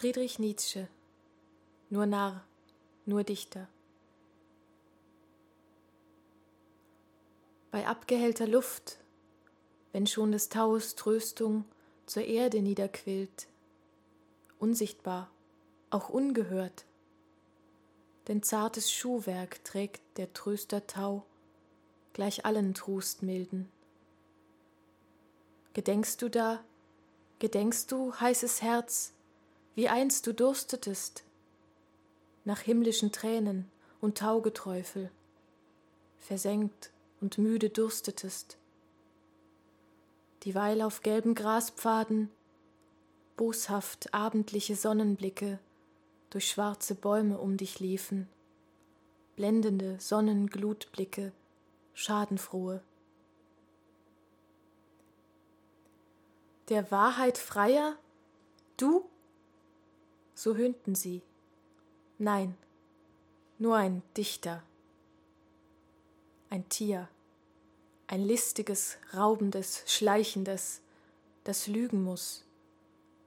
Friedrich Nietzsche, nur Narr, nur Dichter. Bei abgehellter Luft, wenn schon des Taus Tröstung zur Erde niederquillt, unsichtbar, auch ungehört, denn zartes Schuhwerk trägt der Tröster Tau gleich allen Trostmilden. Gedenkst du da, gedenkst du, heißes Herz, wie einst du durstetest, nach himmlischen Tränen und Taugeträufel, versenkt und müde durstetest, dieweil auf gelben Graspfaden boshaft abendliche Sonnenblicke durch schwarze Bäume um dich liefen, blendende Sonnenglutblicke, schadenfrohe. Der Wahrheit freier, du? So höhnten sie. Nein, nur ein Dichter, ein Tier, ein listiges, raubendes, schleichendes, das lügen muss,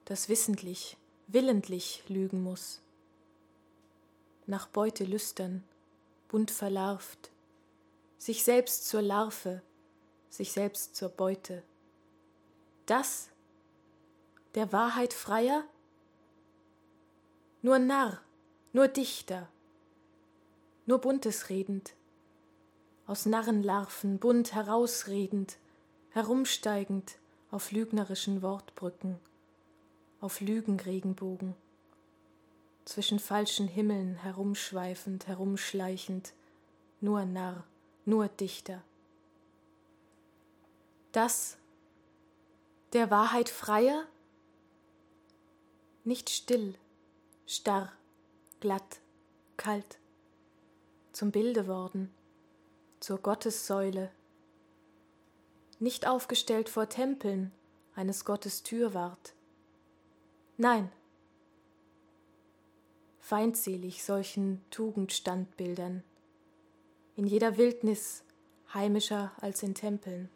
das wissentlich, willentlich lügen muss, nach Beute lüstern, bunt verlarvt, sich selbst zur Larve, sich selbst zur Beute. Das, der Wahrheit freier? Nur Narr, nur Dichter, nur Buntes redend, aus Narrenlarven bunt herausredend, herumsteigend auf lügnerischen Wortbrücken, auf Lügenregenbogen, zwischen falschen Himmeln herumschweifend, herumschleichend, nur Narr, nur Dichter. Das, der Wahrheit freier? Nicht still, starr, glatt, kalt, zum Bilde worden, zur Gottessäule, nicht aufgestellt vor Tempeln eines Gottes Türwart. Nein, feindselig solchen Tugendstandbildern, in jeder Wildnis heimischer als in Tempeln,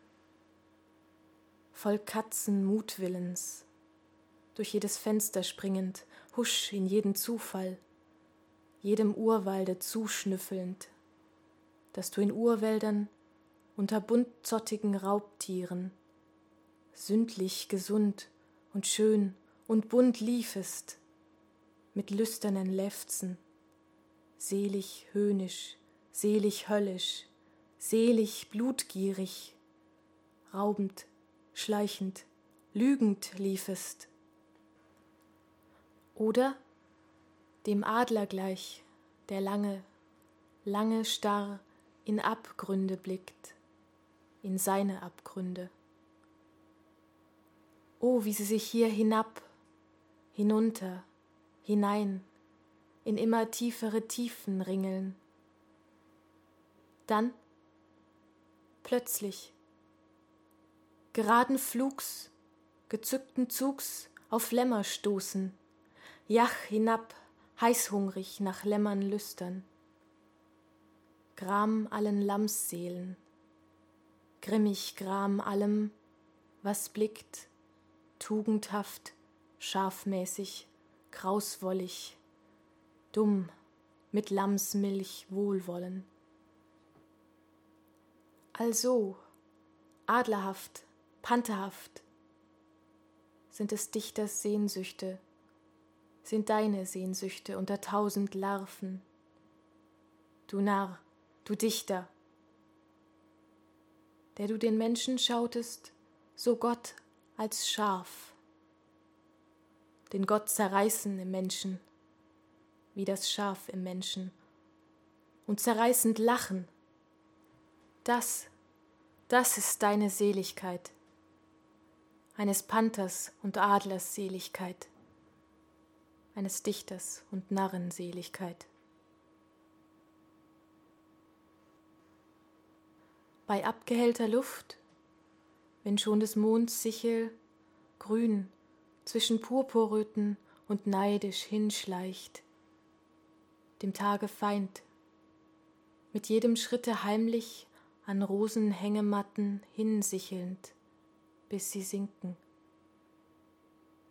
voll Katzen Mutwillens, durch jedes Fenster springend, husch in jeden Zufall, jedem Urwalde zuschnüffelnd, dass du in Urwäldern unter buntzottigen Raubtieren sündlich gesund und schön und bunt liefest, mit lüsternen Lefzen, selig höhnisch, selig höllisch, selig blutgierig, raubend, schleichend, lügend liefest. Oder dem Adler gleich, der lange, lange starr in Abgründe blickt, in seine Abgründe. Oh, wie sie sich hier hinab, hinunter, hinein, in immer tiefere Tiefen ringeln. Dann, plötzlich, geraden Flugs, gezückten Zugs auf Lämmer stoßen, jach hinab, heißhungrig nach Lämmern lüstern. Gram allen Lammsseelen, grimmig Gram allem, was blickt, tugendhaft, scharfmäßig, krauswollig, dumm, mit Lammsmilch Wohlwollen. Also, adlerhaft, pantherhaft, sind des Dichters Sehnsüchte, sind deine Sehnsüchte unter tausend Larven. Du Narr, du Dichter, der du den Menschen schautest, so Gott als Schaf, den Gott zerreißen im Menschen, wie das Schaf im Menschen, und zerreißend lachen. Das, das ist deine Seligkeit, eines Panthers und Adlers Seligkeit, eines Dichters und Narrenseligkeit. bei abgehellter Luft, wenn schon des Monds Sichel grün zwischen Purpurröten und neidisch hinschleicht, dem Tage Feind, mit jedem Schritte heimlich an Rosenhängematten hinsichelnd, bis sie sinken.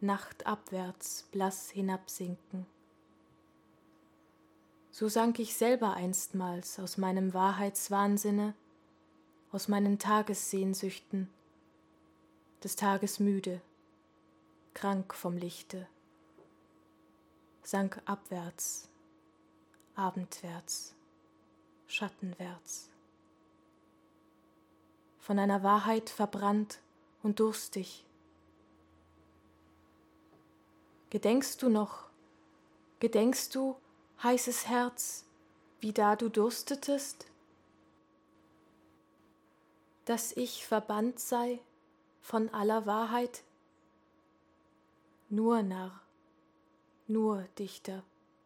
Nachtabwärts blass hinabsinken. So sank ich selber einstmals aus meinem Wahrheitswahnsinne, aus meinen Tagessehnsüchten, des Tages müde, krank vom Lichte, sank abwärts, abendwärts, schattenwärts, von einer Wahrheit verbrannt und durstig. Gedenkst du noch, gedenkst du, heißes Herz, wie da du durstetest? Dass ich verbannt sei von aller Wahrheit? Nur Narr, nur Dichter.